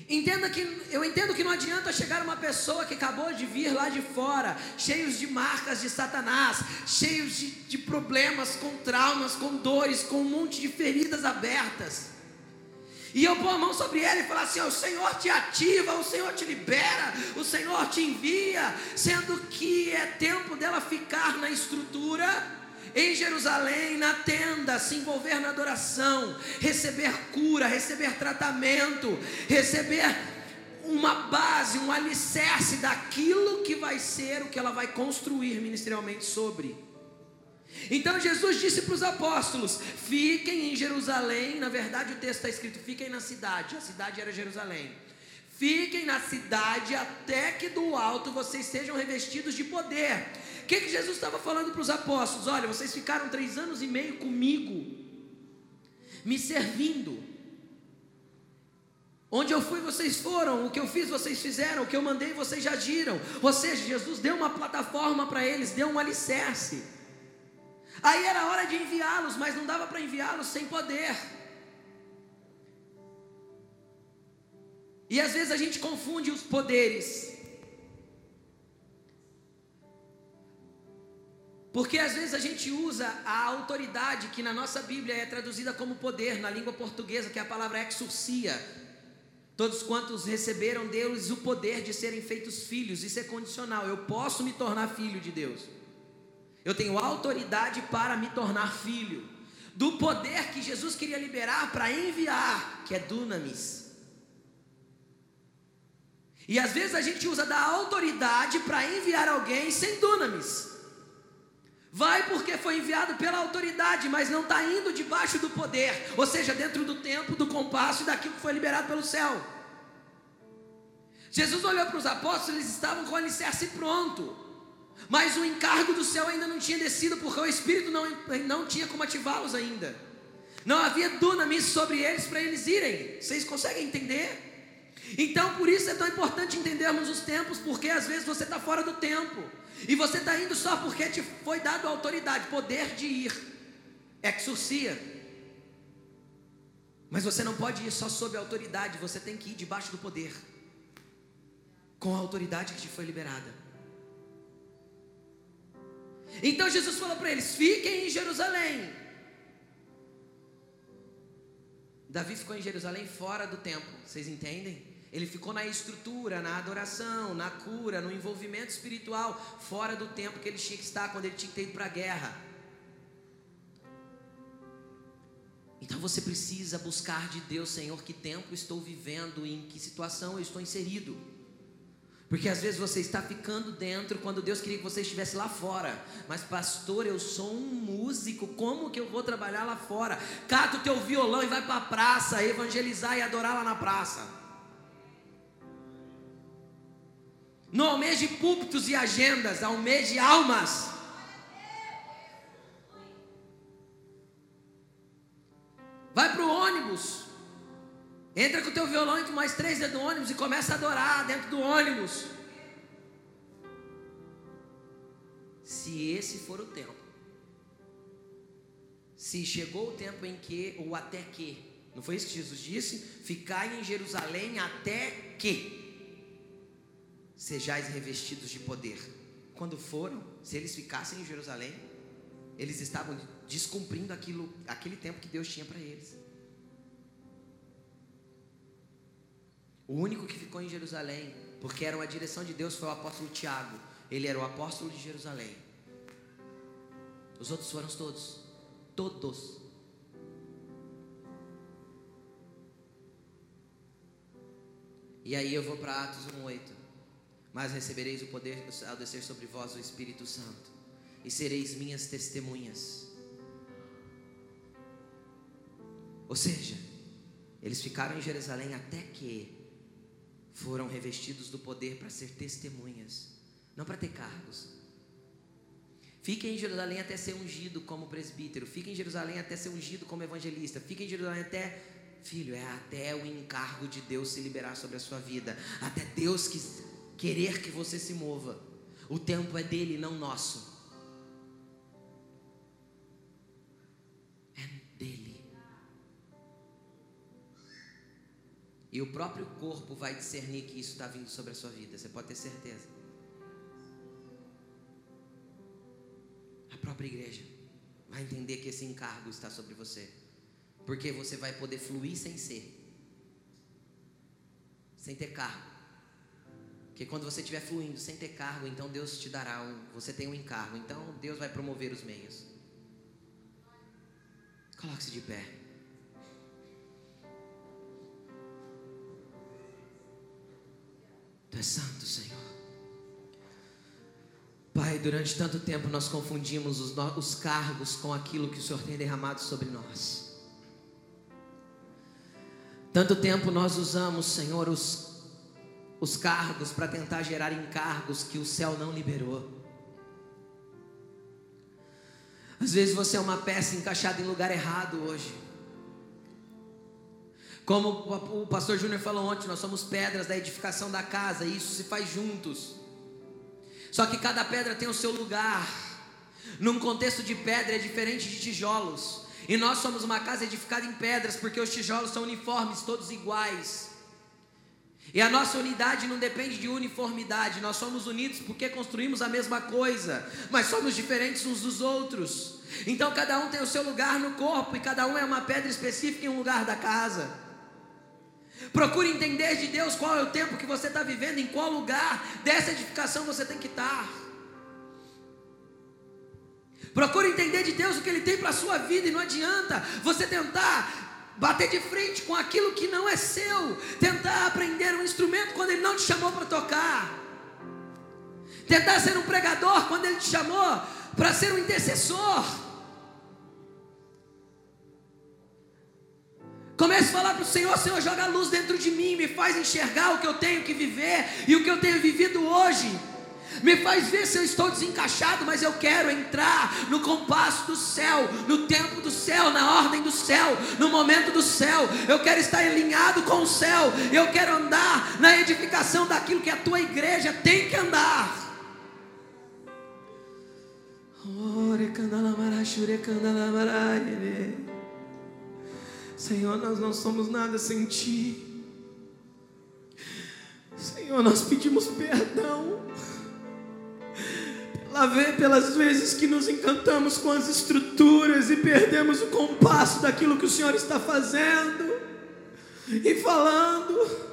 Entenda que eu entendo que não adianta chegar uma pessoa que acabou de vir lá de fora, cheios de marcas de Satanás, cheios de, de problemas, com traumas, com dores, com um monte de feridas abertas e eu pôr a mão sobre ela e falar assim: o Senhor te ativa, o Senhor te libera, o Senhor te envia, sendo que é tempo dela ficar na estrutura em Jerusalém, na tenda, se envolver na adoração, receber cura, receber tratamento, receber uma base, um alicerce daquilo que vai ser o que ela vai construir ministerialmente sobre. Então Jesus disse para os apóstolos: fiquem em Jerusalém. Na verdade, o texto está escrito: fiquem na cidade. A cidade era Jerusalém. Fiquem na cidade até que do alto vocês sejam revestidos de poder. O que, que Jesus estava falando para os apóstolos? Olha, vocês ficaram três anos e meio comigo, me servindo. Onde eu fui, vocês foram. O que eu fiz, vocês fizeram. O que eu mandei, vocês já agiram. Ou seja, Jesus deu uma plataforma para eles, deu um alicerce. Aí era hora de enviá-los, mas não dava para enviá-los sem poder. E às vezes a gente confunde os poderes. Porque às vezes a gente usa a autoridade que na nossa Bíblia é traduzida como poder, na língua portuguesa, que é a palavra exorcia. Todos quantos receberam Deus o poder de serem feitos filhos, isso é condicional. Eu posso me tornar filho de Deus. Eu tenho autoridade para me tornar filho. Do poder que Jesus queria liberar para enviar, que é dunamis. E às vezes a gente usa da autoridade para enviar alguém sem dunamis. Vai porque foi enviado pela autoridade, mas não está indo debaixo do poder, ou seja, dentro do tempo, do compasso e daquilo que foi liberado pelo céu. Jesus olhou para os apóstolos, eles estavam com o alicerce pronto, mas o encargo do céu ainda não tinha descido, porque o Espírito não, não tinha como ativá-los ainda. Não havia dunamis sobre eles para eles irem. Vocês conseguem entender? Então, por isso é tão importante entendermos os tempos, porque às vezes você está fora do tempo, e você está indo só porque te foi dado autoridade, poder de ir, exorcia. Mas você não pode ir só sob a autoridade, você tem que ir debaixo do poder, com a autoridade que te foi liberada. Então Jesus falou para eles: fiquem em Jerusalém. Davi ficou em Jerusalém fora do templo, vocês entendem? Ele ficou na estrutura, na adoração, na cura, no envolvimento espiritual, fora do tempo que ele tinha que estar quando ele tinha que ter ido para a guerra. Então você precisa buscar de Deus, Senhor, que tempo estou vivendo, em que situação eu estou inserido. Porque às vezes você está ficando dentro quando Deus queria que você estivesse lá fora. Mas pastor, eu sou um músico, como que eu vou trabalhar lá fora? Cata o teu violão e vai para a praça, evangelizar e adorar lá na praça. Não almeje púlpitos e agendas, almeje almas. Entra com o teu violão entre mais três dentro do ônibus e começa a adorar dentro do ônibus. Se esse for o tempo. Se chegou o tempo em que, ou até que, não foi isso que Jesus disse? Ficai em Jerusalém até que sejais revestidos de poder. Quando foram, se eles ficassem em Jerusalém, eles estavam descumprindo aquilo, aquele tempo que Deus tinha para eles. O único que ficou em Jerusalém, porque era uma direção de Deus, foi o apóstolo Tiago. Ele era o apóstolo de Jerusalém. Os outros foram todos. Todos. E aí eu vou para Atos 1,8 mas recebereis o poder ao descer sobre vós o Espírito Santo, e sereis minhas testemunhas. Ou seja, eles ficaram em Jerusalém até que foram revestidos do poder para ser testemunhas, não para ter cargos. Fiquem em Jerusalém até ser ungido como presbítero, fiquem em Jerusalém até ser ungido como evangelista, fiquem em Jerusalém até Filho, é até o encargo de Deus se liberar sobre a sua vida, até Deus que querer que você se mova. O tempo é dele, não nosso. E o próprio corpo vai discernir que isso está vindo sobre a sua vida, você pode ter certeza. A própria igreja vai entender que esse encargo está sobre você, porque você vai poder fluir sem ser, sem ter cargo. Porque quando você estiver fluindo sem ter cargo, então Deus te dará um. Você tem um encargo. Então Deus vai promover os meios. Coloque-se de pé. És santo, Senhor. Pai, durante tanto tempo nós confundimos os, os cargos com aquilo que o Senhor tem derramado sobre nós. Tanto tempo nós usamos, Senhor, os, os cargos para tentar gerar encargos que o céu não liberou. Às vezes você é uma peça encaixada em lugar errado hoje. Como o pastor Júnior falou ontem, nós somos pedras da edificação da casa, e isso se faz juntos. Só que cada pedra tem o seu lugar. Num contexto de pedra é diferente de tijolos. E nós somos uma casa edificada em pedras, porque os tijolos são uniformes, todos iguais. E a nossa unidade não depende de uniformidade, nós somos unidos porque construímos a mesma coisa, mas somos diferentes uns dos outros. Então cada um tem o seu lugar no corpo e cada um é uma pedra específica em um lugar da casa. Procure entender de Deus qual é o tempo que você está vivendo, em qual lugar dessa edificação você tem que estar. Procure entender de Deus o que Ele tem para a sua vida, e não adianta você tentar bater de frente com aquilo que não é seu, tentar aprender um instrumento quando Ele não te chamou para tocar, tentar ser um pregador quando Ele te chamou para ser um intercessor. Comece a falar para o Senhor: Senhor, joga a luz dentro de mim, me faz enxergar o que eu tenho que viver e o que eu tenho vivido hoje me faz ver se eu estou desencaixado, mas eu quero entrar no compasso do céu, no tempo do céu, na ordem do céu, no momento do céu. Eu quero estar alinhado com o céu, eu quero andar na edificação daquilo que a tua igreja tem que andar. Senhor, nós não somos nada sem Ti. Senhor, nós pedimos perdão pelas vezes que nos encantamos com as estruturas e perdemos o compasso daquilo que o Senhor está fazendo e falando.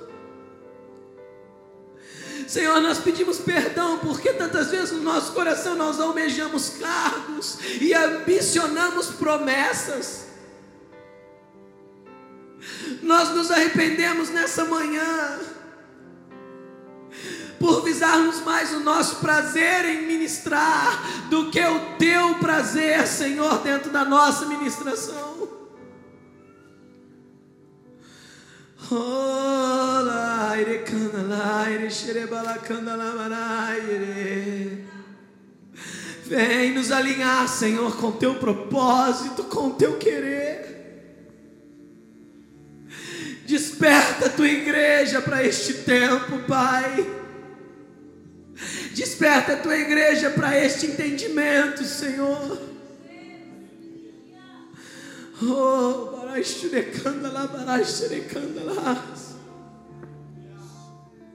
Senhor, nós pedimos perdão porque tantas vezes no nosso coração nós almejamos cargos e ambicionamos promessas. Nós nos arrependemos nessa manhã por visarmos mais o nosso prazer em ministrar do que o teu prazer, Senhor, dentro da nossa ministração. Vem nos alinhar, Senhor, com teu propósito, com teu querer. Desperta a tua igreja para este tempo, Pai. Desperta a tua igreja para este entendimento, Senhor. Oh, lá, lá.